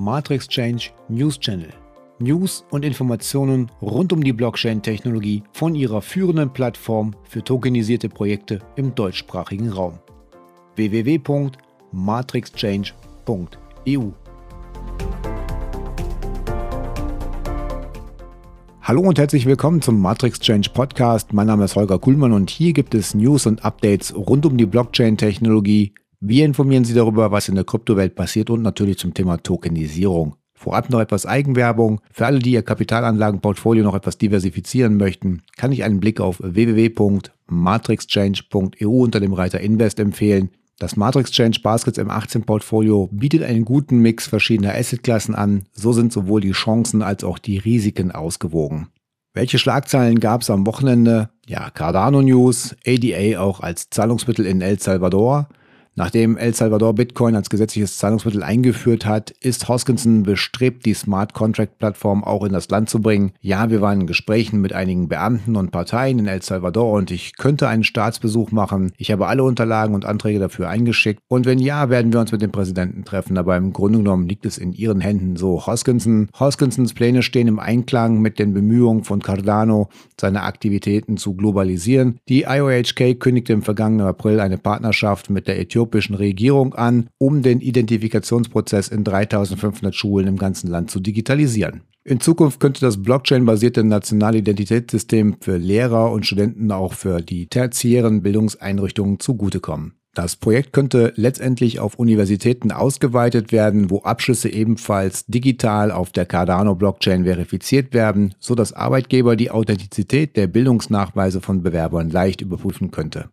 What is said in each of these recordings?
Matrix Change News Channel. News und Informationen rund um die Blockchain-Technologie von ihrer führenden Plattform für tokenisierte Projekte im deutschsprachigen Raum. www.matrixchange.eu Hallo und herzlich willkommen zum Matrix Change Podcast. Mein Name ist Holger Kuhlmann und hier gibt es News und Updates rund um die Blockchain-Technologie, wir informieren Sie darüber, was in der Kryptowelt passiert und natürlich zum Thema Tokenisierung. Vorab noch etwas Eigenwerbung. Für alle, die ihr Kapitalanlagenportfolio noch etwas diversifizieren möchten, kann ich einen Blick auf www.matrixchange.eu unter dem Reiter Invest empfehlen. Das Matrix Change Baskets M18 Portfolio bietet einen guten Mix verschiedener Assetklassen an. So sind sowohl die Chancen als auch die Risiken ausgewogen. Welche Schlagzeilen gab es am Wochenende? Ja, Cardano News, ADA auch als Zahlungsmittel in El Salvador, Nachdem El Salvador Bitcoin als gesetzliches Zahlungsmittel eingeführt hat, ist Hoskinson bestrebt, die Smart Contract Plattform auch in das Land zu bringen. Ja, wir waren in Gesprächen mit einigen Beamten und Parteien in El Salvador und ich könnte einen Staatsbesuch machen. Ich habe alle Unterlagen und Anträge dafür eingeschickt und wenn ja, werden wir uns mit dem Präsidenten treffen. Aber im Grunde genommen liegt es in ihren Händen so. Hoskinson, Hoskinsons Pläne stehen im Einklang mit den Bemühungen von Cardano, seine Aktivitäten zu globalisieren. Die IOHK kündigte im vergangenen April eine Partnerschaft mit der Äthiopien äthiopischen Regierung an, um den Identifikationsprozess in 3500 Schulen im ganzen Land zu digitalisieren. In Zukunft könnte das Blockchain-basierte nationale Identitätssystem für Lehrer und Studenten auch für die tertiären Bildungseinrichtungen zugutekommen. Das Projekt könnte letztendlich auf Universitäten ausgeweitet werden, wo Abschlüsse ebenfalls digital auf der Cardano-Blockchain verifiziert werden, sodass Arbeitgeber die Authentizität der Bildungsnachweise von Bewerbern leicht überprüfen könnte.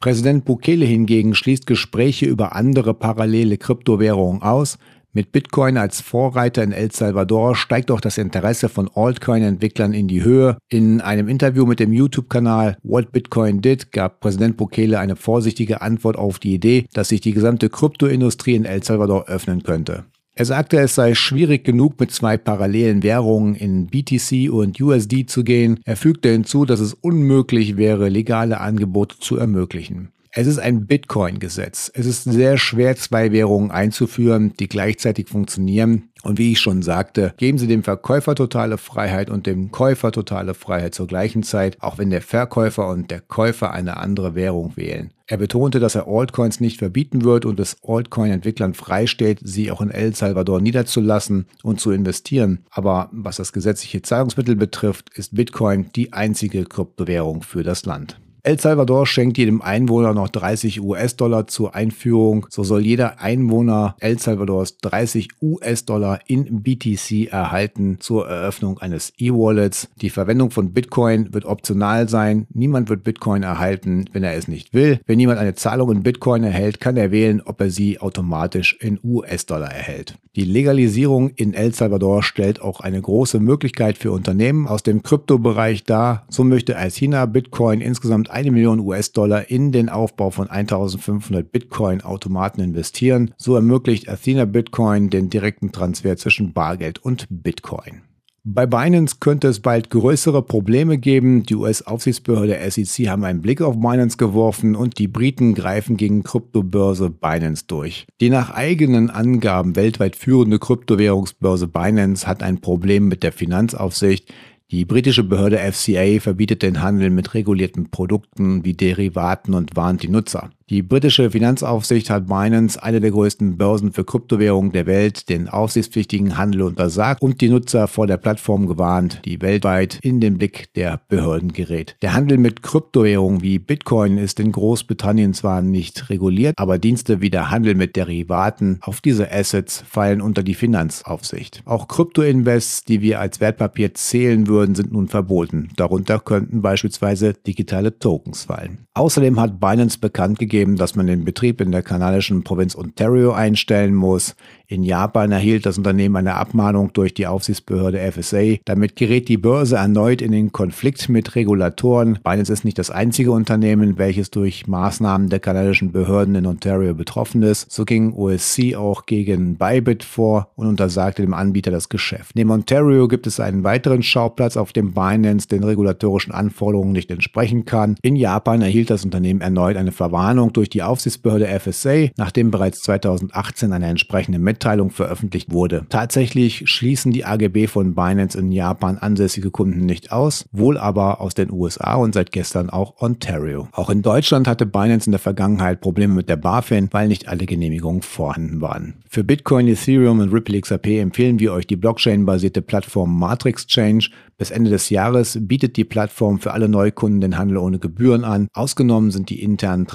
Präsident Bukele hingegen schließt Gespräche über andere parallele Kryptowährungen aus. Mit Bitcoin als Vorreiter in El Salvador steigt auch das Interesse von Altcoin-Entwicklern in die Höhe. In einem Interview mit dem YouTube-Kanal What Bitcoin Did gab Präsident Bukele eine vorsichtige Antwort auf die Idee, dass sich die gesamte Kryptoindustrie in El Salvador öffnen könnte. Er sagte, es sei schwierig genug, mit zwei parallelen Währungen in BTC und USD zu gehen. Er fügte hinzu, dass es unmöglich wäre, legale Angebote zu ermöglichen. Es ist ein Bitcoin-Gesetz. Es ist sehr schwer, zwei Währungen einzuführen, die gleichzeitig funktionieren. Und wie ich schon sagte, geben Sie dem Verkäufer totale Freiheit und dem Käufer totale Freiheit zur gleichen Zeit, auch wenn der Verkäufer und der Käufer eine andere Währung wählen. Er betonte, dass er Altcoins nicht verbieten wird und es Altcoin-Entwicklern freisteht, sie auch in El Salvador niederzulassen und zu investieren. Aber was das gesetzliche Zahlungsmittel betrifft, ist Bitcoin die einzige Kryptowährung für das Land. El Salvador schenkt jedem Einwohner noch 30 US-Dollar zur Einführung. So soll jeder Einwohner El Salvadors 30 US-Dollar in BTC erhalten zur Eröffnung eines E-Wallets. Die Verwendung von Bitcoin wird optional sein. Niemand wird Bitcoin erhalten, wenn er es nicht will. Wenn jemand eine Zahlung in Bitcoin erhält, kann er wählen, ob er sie automatisch in US-Dollar erhält. Die Legalisierung in El Salvador stellt auch eine große Möglichkeit für Unternehmen aus dem Kryptobereich dar. So möchte China Bitcoin insgesamt rund eine Million US-Dollar in den Aufbau von 1500 Bitcoin-Automaten investieren. So ermöglicht Athena Bitcoin den direkten Transfer zwischen Bargeld und Bitcoin. Bei Binance könnte es bald größere Probleme geben. Die US-Aufsichtsbehörde SEC haben einen Blick auf Binance geworfen und die Briten greifen gegen Kryptobörse Binance durch. Die nach eigenen Angaben weltweit führende Kryptowährungsbörse Binance hat ein Problem mit der Finanzaufsicht. Die britische Behörde FCA verbietet den Handel mit regulierten Produkten wie Derivaten und warnt die Nutzer. Die britische Finanzaufsicht hat Binance, eine der größten Börsen für Kryptowährungen der Welt, den aufsichtspflichtigen Handel untersagt und die Nutzer vor der Plattform gewarnt, die weltweit in den Blick der Behörden gerät. Der Handel mit Kryptowährungen wie Bitcoin ist in Großbritannien zwar nicht reguliert, aber Dienste wie der Handel mit Derivaten auf diese Assets fallen unter die Finanzaufsicht. Auch Kryptoinvests, die wir als Wertpapier zählen würden, sind nun verboten. Darunter könnten beispielsweise digitale Tokens fallen. Außerdem hat Binance bekannt gegeben, gegeben, dass man den Betrieb in der kanadischen Provinz Ontario einstellen muss. In Japan erhielt das Unternehmen eine Abmahnung durch die Aufsichtsbehörde FSA. Damit gerät die Börse erneut in den Konflikt mit Regulatoren. Binance ist nicht das einzige Unternehmen, welches durch Maßnahmen der kanadischen Behörden in Ontario betroffen ist. So ging OSC auch gegen Bybit vor und untersagte dem Anbieter das Geschäft. Neben Ontario gibt es einen weiteren Schauplatz, auf dem Binance den regulatorischen Anforderungen nicht entsprechen kann. In Japan erhielt das Unternehmen erneut eine Verwarnung Warnung durch die Aufsichtsbehörde FSA, nachdem bereits 2018 eine entsprechende Mitteilung veröffentlicht wurde. Tatsächlich schließen die AGB von Binance in Japan ansässige Kunden nicht aus, wohl aber aus den USA und seit gestern auch Ontario. Auch in Deutschland hatte Binance in der Vergangenheit Probleme mit der BaFin, weil nicht alle Genehmigungen vorhanden waren. Für Bitcoin, Ethereum und Ripple XRP empfehlen wir euch die Blockchain-basierte Plattform Matrix Change. Bis Ende des Jahres bietet die Plattform für alle Neukunden den Handel ohne Gebühren an. Ausgenommen sind die internen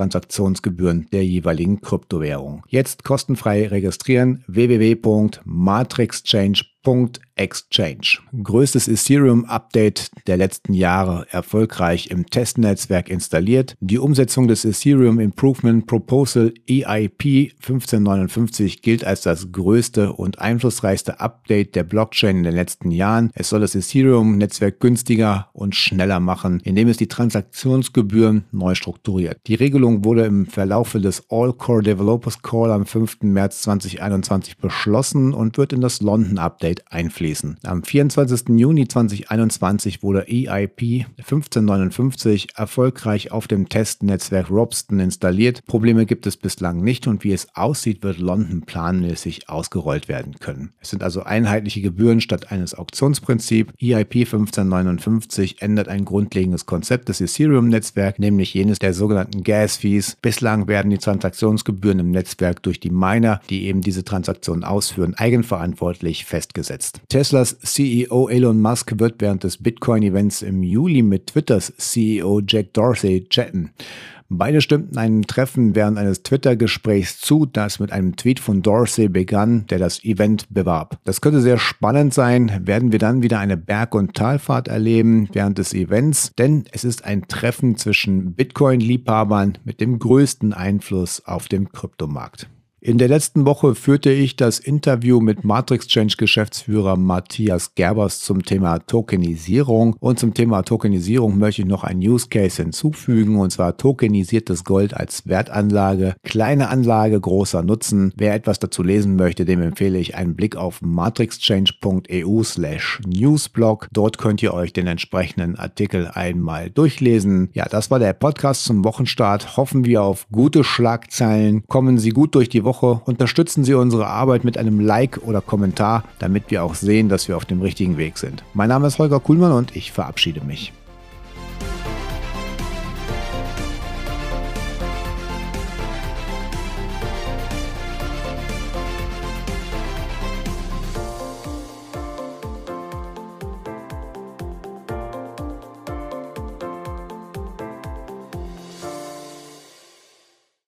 Transaktionsgebühren der jeweiligen Kryptowährung. Jetzt kostenfrei registrieren www.matrixchange.com Exchange. Größtes Ethereum-Update der letzten Jahre erfolgreich im Testnetzwerk installiert. Die Umsetzung des Ethereum Improvement Proposal EIP 1559 gilt als das größte und einflussreichste Update der Blockchain in den letzten Jahren. Es soll das Ethereum-Netzwerk günstiger und schneller machen, indem es die Transaktionsgebühren neu strukturiert. Die Regelung wurde im Verlaufe des All-Core Developers Call am 5. März 2021 beschlossen und wird in das London Update Update einfließen. Am 24. Juni 2021 wurde EIP 1559 erfolgreich auf dem Testnetzwerk Robston installiert. Probleme gibt es bislang nicht und wie es aussieht, wird London planmäßig ausgerollt werden können. Es sind also einheitliche Gebühren statt eines Auktionsprinzips. EIP 1559 ändert ein grundlegendes Konzept des Ethereum-Netzwerks, nämlich jenes der sogenannten Gas-Fees. Bislang werden die Transaktionsgebühren im Netzwerk durch die Miner, die eben diese Transaktionen ausführen, eigenverantwortlich festgesetzt gesetzt. Teslas CEO Elon Musk wird während des Bitcoin-Events im Juli mit Twitters CEO Jack Dorsey chatten. Beide stimmten einem Treffen während eines Twitter-Gesprächs zu, das mit einem Tweet von Dorsey begann, der das Event bewarb. Das könnte sehr spannend sein. Werden wir dann wieder eine Berg- und Talfahrt erleben während des Events? Denn es ist ein Treffen zwischen Bitcoin-Liebhabern mit dem größten Einfluss auf dem Kryptomarkt. In der letzten Woche führte ich das Interview mit Matrix Change Geschäftsführer Matthias Gerbers zum Thema Tokenisierung. Und zum Thema Tokenisierung möchte ich noch ein Use Case hinzufügen, und zwar tokenisiertes Gold als Wertanlage. Kleine Anlage, großer Nutzen. Wer etwas dazu lesen möchte, dem empfehle ich einen Blick auf matrixchange.eu slash newsblog. Dort könnt ihr euch den entsprechenden Artikel einmal durchlesen. Ja, das war der Podcast zum Wochenstart. Hoffen wir auf gute Schlagzeilen. Kommen Sie gut durch die Woche Woche. Unterstützen Sie unsere Arbeit mit einem Like oder Kommentar, damit wir auch sehen, dass wir auf dem richtigen Weg sind. Mein Name ist Holger Kuhlmann und ich verabschiede mich.